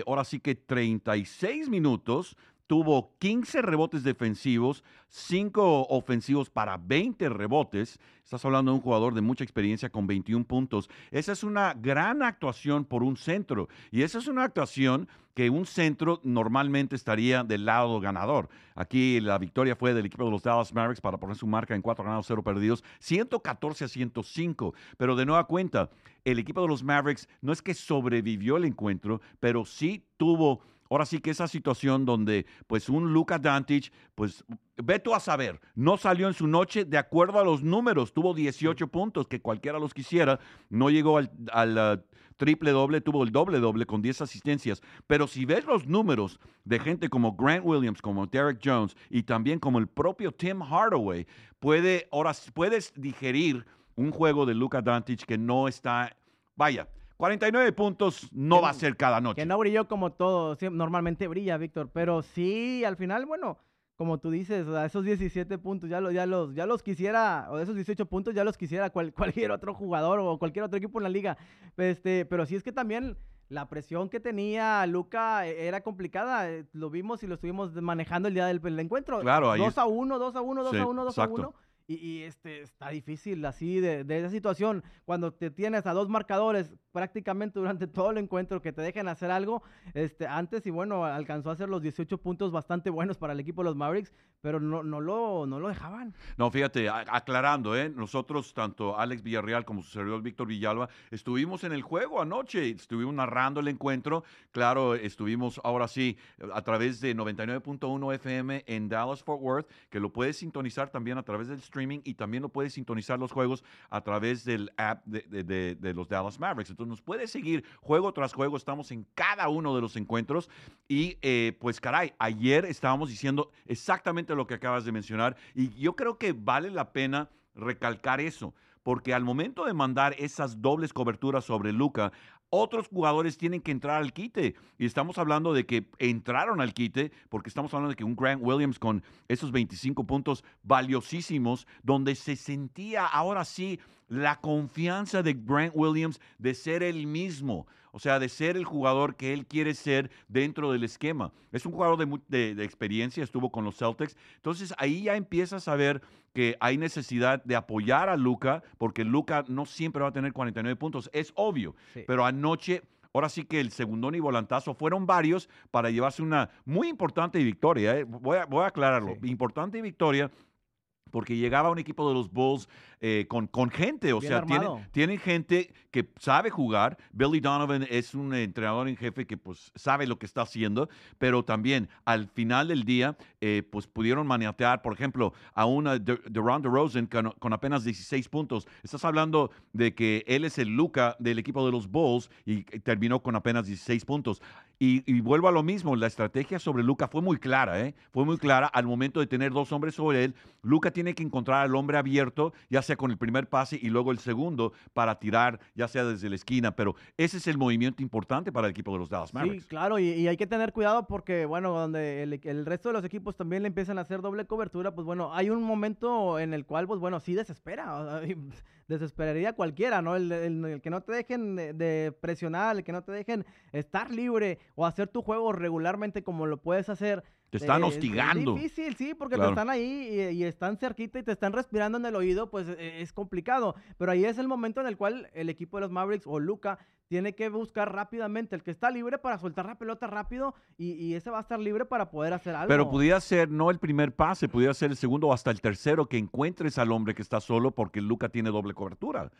ahora sí que 36 minutos, tuvo 15 rebotes defensivos, 5 ofensivos para 20 rebotes. Estás hablando de un jugador de mucha experiencia con 21 puntos. Esa es una gran actuación por un centro. Y esa es una actuación que un centro normalmente estaría del lado ganador. Aquí la victoria fue del equipo de los Dallas Mavericks para poner su marca en 4 ganados, 0 perdidos, 114 a 105. Pero de nueva cuenta, el equipo de los Mavericks no es que sobrevivió el encuentro, pero sí tuvo ahora sí que esa situación donde pues un Luka Dantic, pues ve tú a saber, no salió en su noche de acuerdo a los números, tuvo 18 puntos, que cualquiera los quisiera, no llegó al, uh, triple doble, tuvo el doble doble con 10 asistencias, pero si ves los números de gente como Grant Williams, como Derek Jones y también como el propio Tim Hardaway, puede, ahora puedes digerir un juego de Luka Dantic que no está, vaya, 49 puntos no va a ser cada noche. Que no brilló como todo, normalmente brilla, Víctor, pero sí, al final, bueno, como tú dices, esos 17 puntos ya, ya, los, ya los quisiera, o esos 18 puntos ya los quisiera cualquier otro jugador o cualquier otro equipo en la liga. Este, pero sí es que también la presión que tenía Luca e, era complicada. Eh, lo vimos y lo estuvimos manejando el día del, encuentro. Claro, ahí 2 a 1, 2 a 1, 2 a 1, 2 a 1. Y, este, está difícil así de, esa situación, cuando te tienes a dos marcadores prácticamente durante todo el encuentro que te dejen hacer algo, este, antes y bueno, alcanzó a hacer los 18 puntos bastante buenos para el equipo de los Mavericks, pero no, no, lo, no lo dejaban. No, fíjate, aclarando, ¿eh? nosotros, tanto Alex Villarreal como su servidor Víctor Villalba, estuvimos en el juego anoche, estuvimos narrando el encuentro, claro, estuvimos ahora sí a través de 99.1 FM en Dallas Fort Worth, que lo puedes sintonizar también a través del stream y también lo puedes sintonizar los juegos a través del app de, los Dallas Mavericks. Entonces nos puedes seguir juego tras juego. Estamos en cada uno de los encuentros. Y eh, pues caray, ayer estábamos diciendo exactamente lo que acabas de mencionar. Y yo creo que vale la pena recalcar eso porque al momento de mandar esas dobles coberturas sobre Luca, otros jugadores tienen que entrar al quite. Y estamos hablando de que entraron al quite, porque estamos hablando de que un Grant Williams con esos 25 puntos valiosísimos, donde se sentía ahora sí la confianza de Grant Williams de ser el mismo, o sea, de ser el jugador que él quiere ser dentro del esquema. Es un jugador de, de, experiencia, estuvo con los Celtics, entonces ahí ya empiezas a ver que hay necesidad de apoyar a Luca, porque Luca no siempre va a tener 49 puntos, es obvio, pero anoche... Ahora sí que el segundón y volantazo fueron varios para llevarse una muy importante victoria. ¿eh? Voy, a, voy, a, aclararlo. Importante victoria porque llegaba un equipo de los Bulls eh, con, con, gente, o sea, tienen, gente que sabe jugar. Billy Donovan es un entrenador en jefe que pues sabe lo que está haciendo, pero también al final del día eh, pues pudieron maniatear, por ejemplo, a una de, de Ron DeRozan con, con, apenas 16 puntos. Estás hablando de que él es el Luca del equipo de los Bulls y terminó con apenas 16 puntos. Y, vuelvo a lo mismo, la estrategia sobre Luca fue muy clara, ¿eh? Fue muy clara al momento de tener dos hombres sobre él. Luca tiene que encontrar al hombre abierto, ya sea con el primer pase y luego el segundo para tirar, ya sea desde la esquina. Pero ese es el movimiento importante para el equipo de los Dallas Mavericks. Sí, claro, y, hay que tener cuidado porque, bueno, donde el, el, resto de los equipos también le empiezan a hacer doble cobertura, pues bueno, hay un momento en el cual, pues bueno, sí desespera. desesperaría cualquiera, ¿no? El, que no te dejen de, presionar, el que no te dejen estar libre o hacer tu juego regularmente como lo puedes hacer. Te están hostigando. Es difícil, sí, porque te están ahí y, están cerquita y te están respirando en el oído, pues e, es complicado. Pero ahí es el momento en el cual el equipo de los Mavericks o Luca tiene que buscar rápidamente el que está libre para soltar la pelota rápido y, ese va a estar libre para poder hacer algo. Pero pudiera ser no el primer pase, pudiera ser el segundo o hasta el tercero que encuentres al hombre que está solo porque Luca tiene doble cobertura.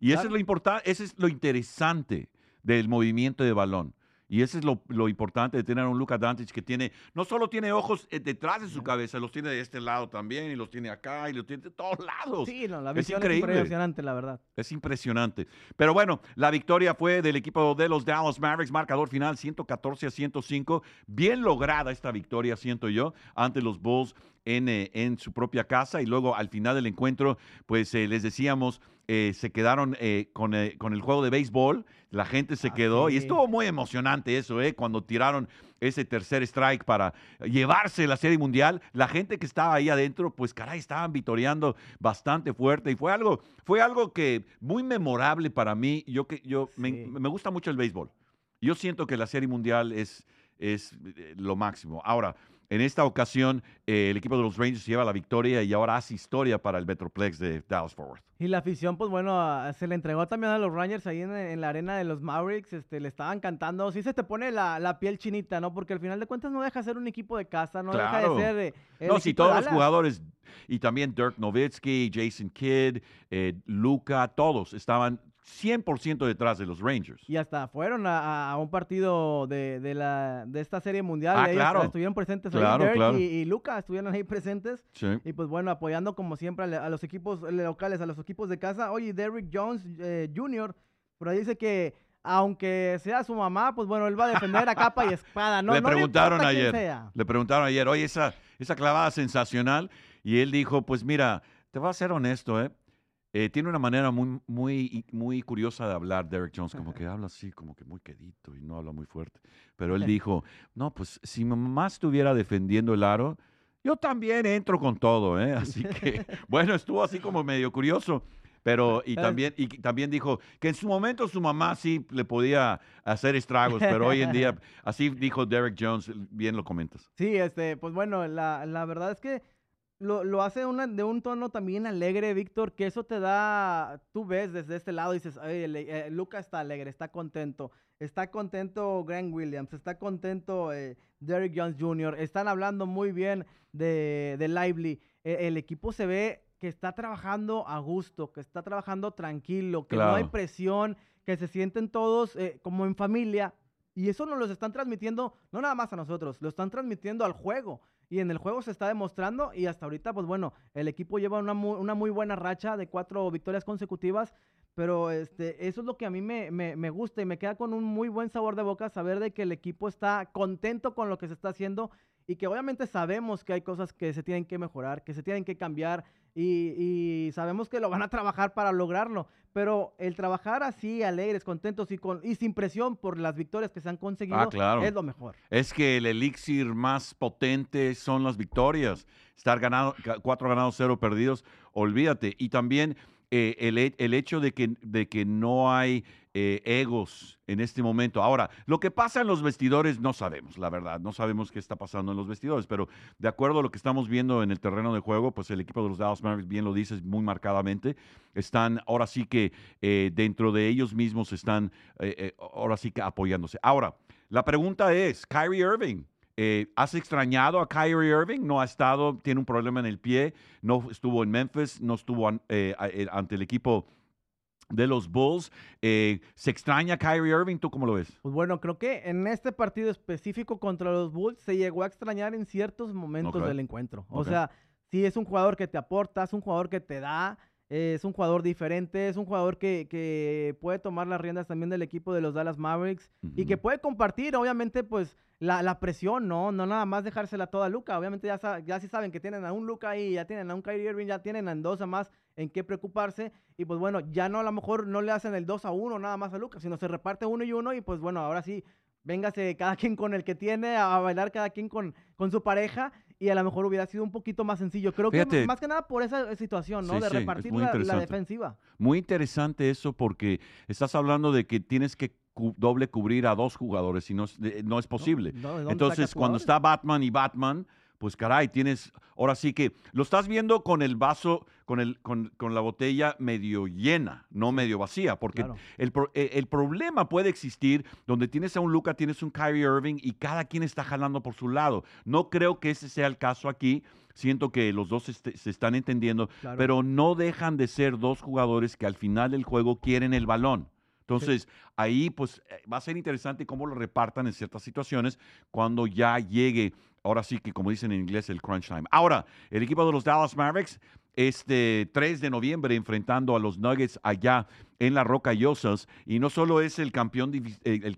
Y eso es lo importante, eso es lo interesante del movimiento de balón. Y eso es lo, lo, importante de tener a un Luka Doncic que tiene, no solo tiene ojos eh, detrás de su cabeza, los tiene de este lado también, y los tiene acá, y los tiene de todos lados. Sí, no, la visión es, increíble. es impresionante, la verdad. Es impresionante. Pero bueno, la victoria fue del equipo de los Dallas Mavericks, marcador final 114 a 105. Bien lograda esta victoria, siento yo, ante los Bulls en, eh, en su propia casa. Y luego al final del encuentro, pues eh, les decíamos eh, se quedaron eh, con, con, el juego de béisbol, la gente se quedó y estuvo muy emocionante eso, ¿eh? cuando tiraron ese tercer strike para llevarse la Serie Mundial, la gente que estaba ahí adentro, pues caray, estaban vitoreando bastante fuerte y fue algo, fue algo que muy memorable para mí, yo, que, yo me, me gusta mucho el béisbol, yo siento que la Serie Mundial es, es lo máximo. Ahora, en esta ocasión, eh, el equipo de los Rangers lleva la victoria y ahora hace historia para el Metroplex de Dallas Forward. Y la afición, pues bueno, se le entregó también a los Rangers ahí en, la arena de los Mavericks. Este, le estaban cantando. Sí se te pone la, piel chinita, ¿no? Porque al final de cuentas no deja de ser un equipo de casa, no deja de ser. Eh, no, si todos los jugadores, y también Dirk Nowitzki, Jason Kidd, eh, Luca, todos estaban 100% detrás de los Rangers. Y hasta fueron a, un partido de, de, la, de esta serie mundial. Ah, claro. Estuvieron presentes claro, Y, y, Luca estuvieron ahí presentes. Y pues bueno, apoyando como siempre a, los equipos locales, a los equipos de casa. Oye, Derrick Jones eh, Jr., por ahí dice que aunque sea su mamá, pues bueno, él va a defender a capa y espada. No, le preguntaron ayer. Sea. Le preguntaron ayer, oye, esa, esa clavada sensacional. Y él dijo, pues mira, te voy a ser honesto, ¿eh? Eh, tiene una manera muy, muy, muy curiosa de hablar, Derek Jones, como que habla así, como que muy quedito y no habla muy fuerte. Pero él dijo, no, pues si mamá estuviera defendiendo el aro, yo también entro con todo, ¿eh? Así que, bueno, estuvo así como medio curioso. Pero, y también, y también dijo que en su momento su mamá sí le podía hacer estragos, pero hoy en día, así dijo Derek Jones, bien lo comentas. Sí, este, pues bueno, la, la verdad es que lo, hace de un tono también alegre, Víctor, que eso te da, tú ves desde este lado y dices, oye, eh, Luca está alegre, está contento, está contento Grant Williams, está contento eh, Derrick Jones Jr., están hablando muy bien de, Lively, e, el equipo se ve que está trabajando a gusto, que está trabajando tranquilo, que no hay presión, que se sienten todos eh, como en familia. Y eso nos lo están transmitiendo, no nada más a nosotros, lo están transmitiendo al juego. Y en el juego se está demostrando y hasta ahorita, pues bueno, el equipo lleva una muy, buena racha de cuatro victorias consecutivas, pero este, eso es lo que a mí me, me, gusta y me queda con un muy buen sabor de boca saber de que el equipo está contento con lo que se está haciendo y que obviamente sabemos que hay cosas que se tienen que mejorar, que se tienen que cambiar y, sabemos que lo van a trabajar para lograrlo. Pero el trabajar así, alegres, contentos y, con, y sin presión por las victorias que se han conseguido ah, es lo mejor. Es que el elixir más potente son las victorias. Estar ganado, cuatro ganados, cero perdidos, olvídate. Y también eh, el, el, hecho de que, de que no hay eh, egos en este momento. Ahora, lo que pasa en los vestidores no sabemos, la verdad, no sabemos qué está pasando en los vestidores, pero de acuerdo a lo que estamos viendo en el terreno de juego, pues el equipo de los Dallas Mavericks, bien lo dices muy marcadamente, están ahora sí que eh, dentro de ellos mismos están eh, ahora sí que apoyándose. Ahora, la pregunta es, Kyrie Irving, ¿Has extrañado a Kyrie Irving? No ha estado, tiene un problema en el pie, no estuvo en Memphis, no estuvo ante el equipo de los Bulls. Eh, ¿Se extraña Kyrie Irving? ¿Tú cómo lo ves? Pues bueno, creo que en este partido específico contra los Bulls se llegó a extrañar en ciertos momentos del encuentro. O sea, sí es un jugador que te aporta, es un jugador que te da, es un jugador diferente, es un jugador que, puede tomar las riendas también del equipo de los Dallas Mavericks y que puede compartir, obviamente, pues la, presión, ¿no? No nada más dejársela toda a Luca. Obviamente ya, ya sí saben que tienen a un Luca ahí, ya tienen a un Kyrie Irving, ya tienen a dos a más en qué preocuparse. Y pues bueno, ya no a lo mejor no le hacen el 2 a 1 nada más a Luca, sino se reparte uno y uno y pues bueno, ahora sí, véngase cada quien con el que tiene, a bailar cada quien con, con su pareja y a lo mejor hubiera sido un poquito más sencillo. Creo que más que nada por esa situación, ¿no? de repartir la, defensiva. Muy interesante eso porque estás hablando de que tienes que doble cubrir a dos jugadores y no, no es posible. Entonces, cuando está Batman y Batman, pues caray, tienes, ahora sí que lo estás viendo con el vaso, con, el, con, la botella medio llena, no medio vacía, porque el, e, el, problema puede existir donde tienes a un Luca, tienes un Kyrie Irving y cada quien está jalando por su lado. No creo que ese sea el caso aquí. Siento que los dos se están entendiendo, pero no dejan de ser dos jugadores que al final del juego quieren el balón. Entonces, ahí pues eh, va a ser interesante cómo lo repartan en ciertas situaciones cuando ya llegue, ahora sí que como dicen en inglés, el crunch time. Ahora, el equipo de los Dallas Mavericks, este 3 de noviembre enfrentando a los Nuggets allá en las Rocallosas. Y no solo es el campeón, eh, el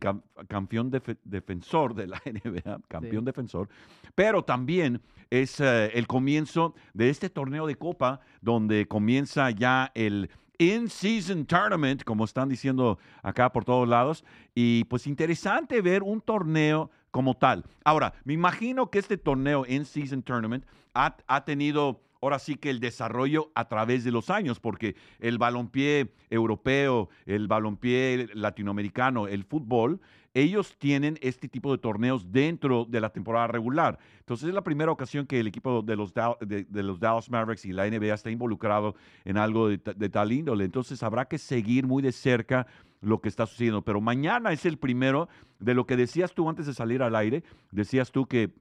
campeón defensor de la NBA, campeón defensor, pero también es eh, el comienzo de este torneo de Copa donde comienza ya el in-season tournament, como están diciendo acá por todos lados, y pues interesante ver un torneo como tal. Ahora, me imagino que este torneo in-season tournament ha, ha tenido ahora sí que el desarrollo a través de los años, porque el balompié europeo, el balompié latinoamericano, el fútbol, ellos tienen este tipo de torneos dentro de la temporada regular. Entonces es la primera ocasión que el equipo de los, de, los Dallas Mavericks y la NBA está involucrado en algo de, de tal índole. Entonces habrá que seguir muy de cerca lo que está sucediendo. Pero mañana es el primero de lo que decías tú antes de salir al aire. Decías tú que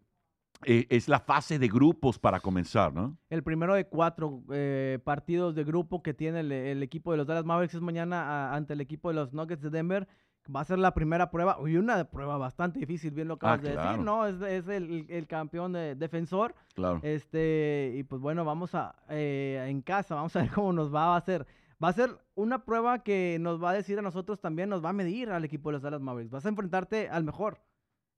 eh, es la fase de grupos para comenzar, ¿no? El primero de cuatro eh, partidos de grupo que tiene el, equipo de los Dallas Mavericks es mañana ante el equipo de los Nuggets de Denver. Va a ser la primera prueba, y una prueba bastante difícil, bien lo que acabas ah, de decir, ¿no? Es, el, campeón de, defensor. Claro. Este, y pues bueno, vamos a, eh, en casa, vamos a ver cómo nos va a hacer. Va a ser una prueba que nos va a decir a nosotros también, nos va a medir al equipo de los Dallas Mavericks. Vas a enfrentarte al mejor.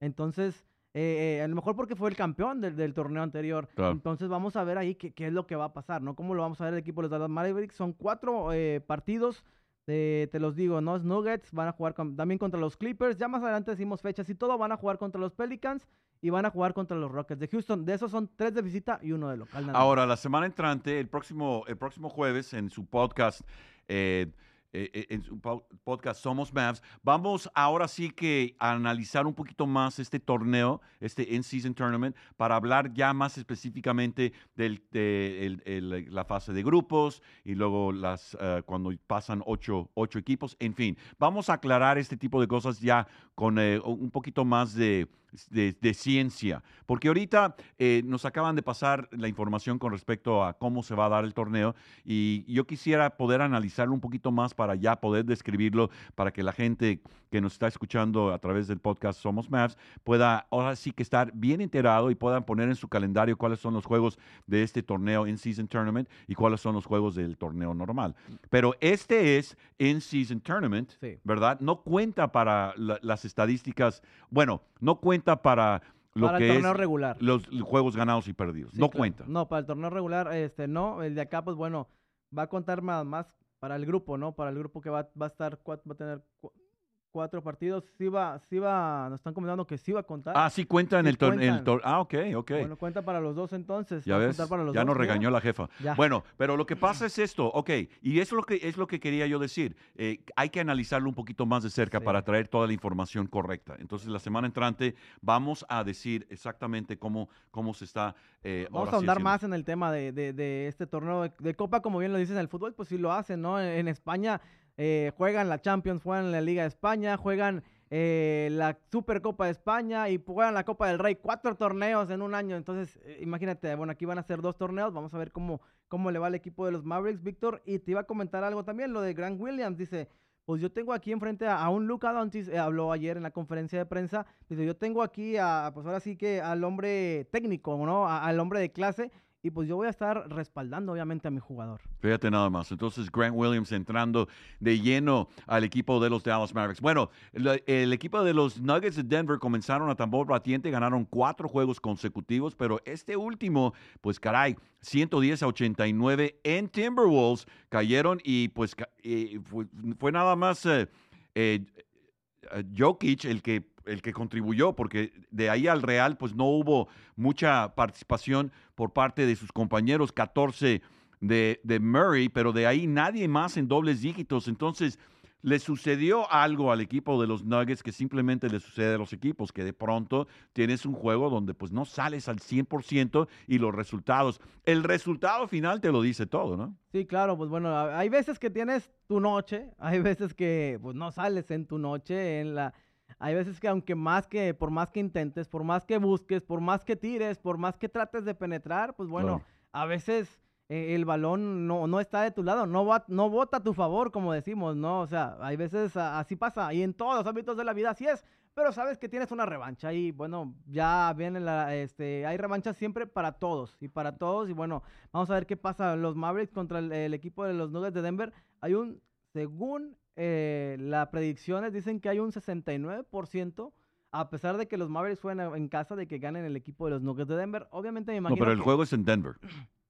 Entonces, eh, eh, a lo mejor porque fue el campeón del, torneo anterior. Entonces vamos a ver ahí qué, es lo que va a pasar, ¿no? ¿Cómo lo vamos a ver el equipo de los Dallas Mavericks? Son cuatro eh, partidos, te los digo, ¿no? Nuggets van a jugar también contra los Clippers. Ya más adelante decimos fechas y todo. Van a jugar contra los Pelicans y van a jugar contra los Rockets de Houston. De esos son tres de visita y uno de local. Ahora, la semana entrante, el próximo, el próximo jueves, en su podcast, eh, eh, en su podcast Somos Mavs. Vamos ahora sí que a analizar un poquito más este torneo, este in-season tournament, para hablar ya más específicamente de la fase de grupos y luego las eh, cuando pasan ocho, ocho, equipos. En fin, vamos a aclarar este tipo de cosas ya con un poquito más de de, ciencia, porque ahorita eh, nos acaban de pasar la información con respecto a cómo se va a dar el torneo y yo quisiera poder analizarlo un poquito más para ya poder describirlo, para que la gente que nos está escuchando a través del podcast Somos Maps pueda ahora sí que estar bien enterado y puedan poner en su calendario cuáles son los juegos de este torneo in-season tournament y cuáles son los juegos del torneo normal. Pero este es in-season tournament, ¿verdad? No cuenta para las estadísticas, bueno, no cuenta para lo para que el torneo regular. los juegos ganados y perdidos. no cuenta. No, para el torneo regular, este, no. El de acá, pues bueno, va a contar más, más para el grupo, ¿no? Para el grupo que va, va a estar, va a tener cuatro partidos, sí va, sí va, nos están comentando que sí va a contar. Ah, sí cuenta en el torneo. ah, ok, ok. Bueno, cuenta para los dos entonces. Ya ves, ya nos regañó la jefa. Bueno, pero lo que pasa es esto, ok, y eso es lo que, es lo que quería yo decir. Eh, hay que analizarlo un poquito más de cerca para traer toda la información correcta. Entonces, la semana entrante vamos a decir exactamente cómo, cómo se está. Eh, vamos a ahondar más en el tema de, de, este torneo de, Copa, como bien lo dicen en el fútbol, pues sí lo hacen, ¿no? en España eh, juegan la Champions, juegan la Liga de España, juegan eh, la Supercopa de España y juegan la Copa del Rey. Cuatro torneos en un año. Entonces, eh, imagínate, bueno, aquí van a ser dos torneos. Vamos a ver cómo, cómo le va al equipo de los Mavericks, Víctor. Y te iba a comentar algo también, lo de Grant Williams. Dice, pues yo tengo aquí enfrente a, un Luca Doncic, habló ayer en la conferencia de prensa. Dice, yo tengo aquí a, pues ahora sí que al hombre técnico, ¿no? al hombre de clase y pues yo voy a estar respaldando obviamente a mi jugador. Fíjate nada más. Entonces Grant Williams entrando de lleno al equipo de los Dallas Mavericks. Bueno, el, equipo de los Nuggets de Denver comenzaron a tambor batiente, ganaron cuatro juegos consecutivos, pero este último, pues caray, 110 a 89 en Timberwolves cayeron y pues fue, nada más eh, eh, Jokic el que el que contribuyó, porque de ahí al Real pues no hubo mucha participación por parte de sus compañeros, 14 de, Murray, pero de ahí nadie más en dobles dígitos. Entonces, le sucedió algo al equipo de los Nuggets que simplemente le sucede a los equipos, que de pronto tienes un juego donde pues no sales al 100% y los resultados, el resultado final te lo dice todo, ¿no? Sí, claro, pues bueno, hay veces que tienes tu noche, hay veces que pues no sales en tu noche, en la hay veces que aunque más que, por más que intentes, por más que busques, por más que tires, por más que trates de penetrar, pues bueno, a veces eh, el balón no, no está de tu lado, no, va, no vota a tu favor, como decimos, ¿no? O sea, hay veces así pasa, y en todos los ámbitos de la vida así es, pero sabes que tienes una revancha y bueno, ya viene la, este, hay revanchas siempre para todos y para todos y bueno, vamos a ver qué pasa. Los Mavericks contra el, equipo de los Nuggets de Denver, hay un, según eh, las predicciones, dicen que hay un 69% a pesar de que los Mavericks juegan en casa, de que ganen el equipo de los Nuggets de Denver. Obviamente me imagino. No, pero el juego es en Denver.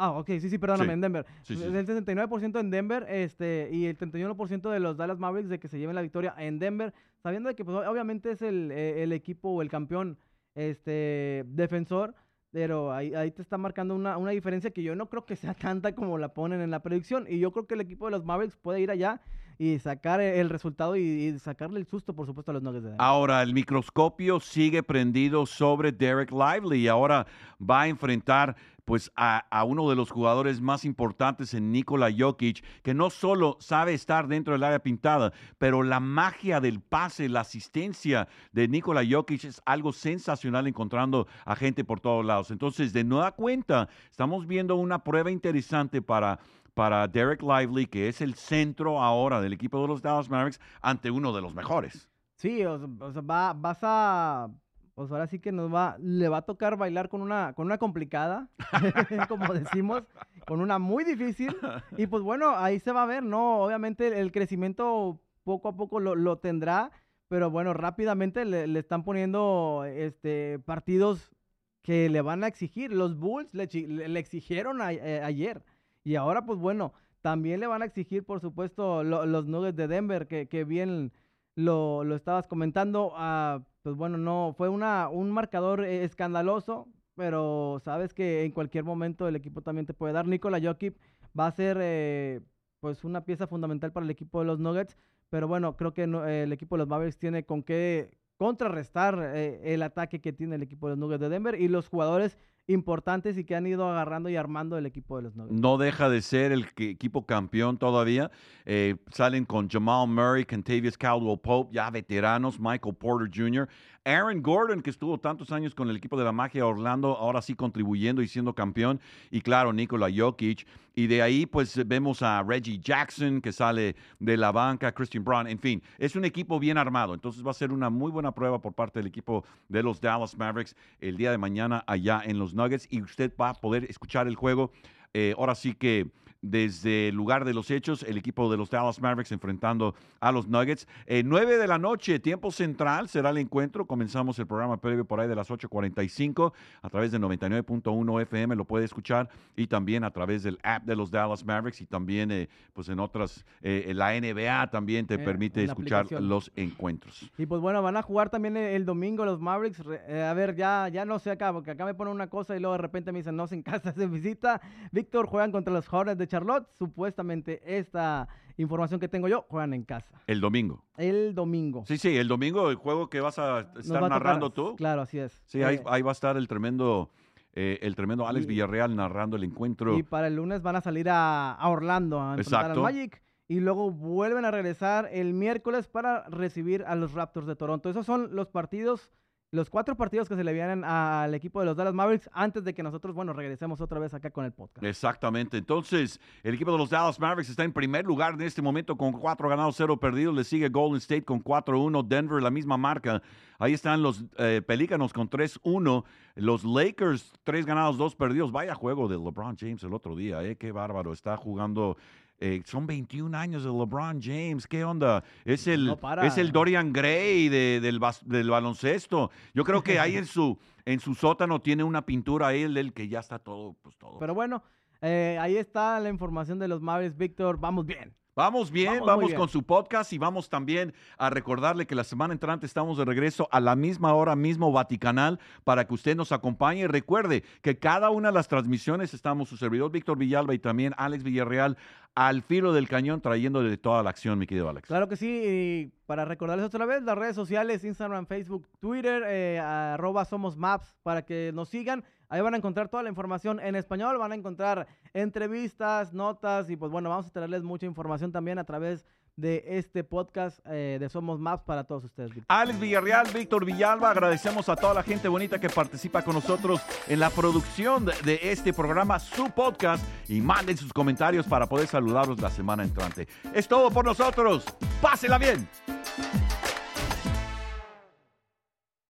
Ah, ok, sí, sí, perdóname, en Denver. El 69% en Denver este, y el 31% de los Dallas Mavericks de que se lleven la victoria en Denver, sabiendo de que pues, obviamente es el, eh, el equipo o el campeón este, defensor, pero ahí, ahí te está marcando una, una, diferencia que yo no creo que sea tanta como la ponen en la predicción. Y yo creo que el equipo de los Mavericks puede ir allá y sacar el resultado y, sacarle el susto, por supuesto, a los Nuggets de Denver. Ahora, el microscopio sigue prendido sobre Derek Lively y ahora va a enfrentar pues a, uno de los jugadores más importantes en Nikola Jokic, que no solo sabe estar dentro del área pintada, pero la magia del pase, la asistencia de Nikola Jokic es algo sensacional encontrando a gente por todos lados. Entonces, de nueva cuenta, estamos viendo una prueba interesante para para Derek Lively, que es el centro ahora del equipo de los Dallas Mavericks, ante uno de los mejores. Sí, o sea, va, vas a pues ahora sí que nos va, le va a tocar bailar con una, con una complicada, como decimos, con una muy difícil. Y pues bueno, ahí se va a ver, ¿no? Obviamente el crecimiento poco a poco lo, tendrá, pero bueno, rápidamente le, están poniendo este, partidos que le van a exigir. Los Bulls le, exigieron eh, ayer. Y ahora, pues bueno, también le van a exigir, por supuesto, los Nuggets de Denver, que, que bien lo, lo estabas comentando. a pues bueno, no, fue una, un marcador eh, escandaloso, pero sabes que en cualquier momento el equipo también te puede dar. Nikola Jokic va a ser eh, pues una pieza fundamental para el equipo de los Nuggets, pero bueno, creo que el equipo de los Mavericks tiene con qué contrarrestar eh, el ataque que tiene el equipo de los Nuggets de Denver y los jugadores importantes y que han ido agarrando y armando el equipo de los Nuggets. No deja de ser el equipo campeón todavía. Eh, salen con Jamal Murray, Contavious Caldwell Pope, ya veteranos, Michael Porter Jr., Aaron Gordon, que estuvo tantos años con el equipo de la magia Orlando, ahora sí contribuyendo y siendo campeón. Y claro, Nikola Jokic. Y de ahí, pues vemos a Reggie Jackson, que sale de la banca, Christian Brown. En fin, es un equipo bien armado. Entonces va a ser una muy buena prueba por parte del equipo de los Dallas Mavericks el día de mañana allá en los Nuggets. Y usted va a poder escuchar el juego. Eh, ahora sí que desde el lugar de los hechos, el equipo de los Dallas Mavericks enfrentando a los Nuggets. Eh, 9 de la noche, tiempo central, será el encuentro. Comenzamos el programa previo por ahí de las 8.45 a través de 99.1 FM, lo puede escuchar, y también a través del app de los Dallas Mavericks y también eh, pues en otras, eh, la NBA también te eh, permite escuchar los encuentros. Y pues bueno, van a jugar también el, domingo los Mavericks. a ver, ya, ya no sé acá, porque acá me ponen una cosa y luego de repente me dicen, no, se en casa, se visita. Víctor juegan contra los Hornets de Charlotte. Supuestamente esta información que tengo yo, juegan en casa. El domingo. El domingo. Sí, sí, el domingo, el juego que vas a estar narrando tú. Claro, así es. Sí, ahí, eh, va a estar el tremendo... Eh, el tremendo Alex Villarreal narrando el encuentro. Y para el lunes van a salir a, Orlando a enfrentar al Magic y luego vuelven a regresar el miércoles para recibir a los Raptors de Toronto. Esos son los partidos los cuatro partidos que se le vienen al equipo de los Dallas Mavericks antes de que nosotros, bueno, regresemos otra vez acá con el podcast. Exactamente. Entonces, el equipo de los Dallas Mavericks está en primer lugar en este momento con cuatro ganados, cero perdidos. Le sigue Golden State con 4-1. Denver, la misma marca. Ahí están los eh, Pelícanos con 3-1. Los Lakers, tres ganados, dos perdidos. Vaya juego de LeBron James el otro día, ¿eh? Qué bárbaro. Está jugando eh, son 21 años de LeBron James. ¿Qué onda? Es el, es el Dorian Gray del, baloncesto. Yo creo que ahí en su, en su sótano tiene una pintura él del que ya está todo, pues todo. Pero bueno, eh, ahí está la información de los Mavericks, Víctor. Vamos bien. Vamos bien, vamos, con su podcast y vamos también a recordarle que la semana entrante estamos de regreso a la misma hora, mismo Vaticanal, para que usted nos acompañe. Recuerde que cada una de las transmisiones estamos su servidor Víctor Villalba y también Alex Villarreal al filo del cañón trayéndole toda la acción, mi querido Alex. Claro que sí, y para recordarles otra vez las redes sociales, Instagram, Facebook, Twitter, eh, arroba Somos Maps, para que nos sigan. Ahí van a encontrar toda la información en español, van a encontrar entrevistas, notas y pues bueno, vamos a traerles mucha información también a través de este podcast eh, de Somos Maps para todos ustedes. Alex Villarreal, Víctor Villalba, agradecemos a toda la gente bonita que participa con nosotros en la producción de, de este programa, su podcast, y manden sus comentarios para poder saludarlos la semana entrante. Es todo por nosotros. Pásela bien.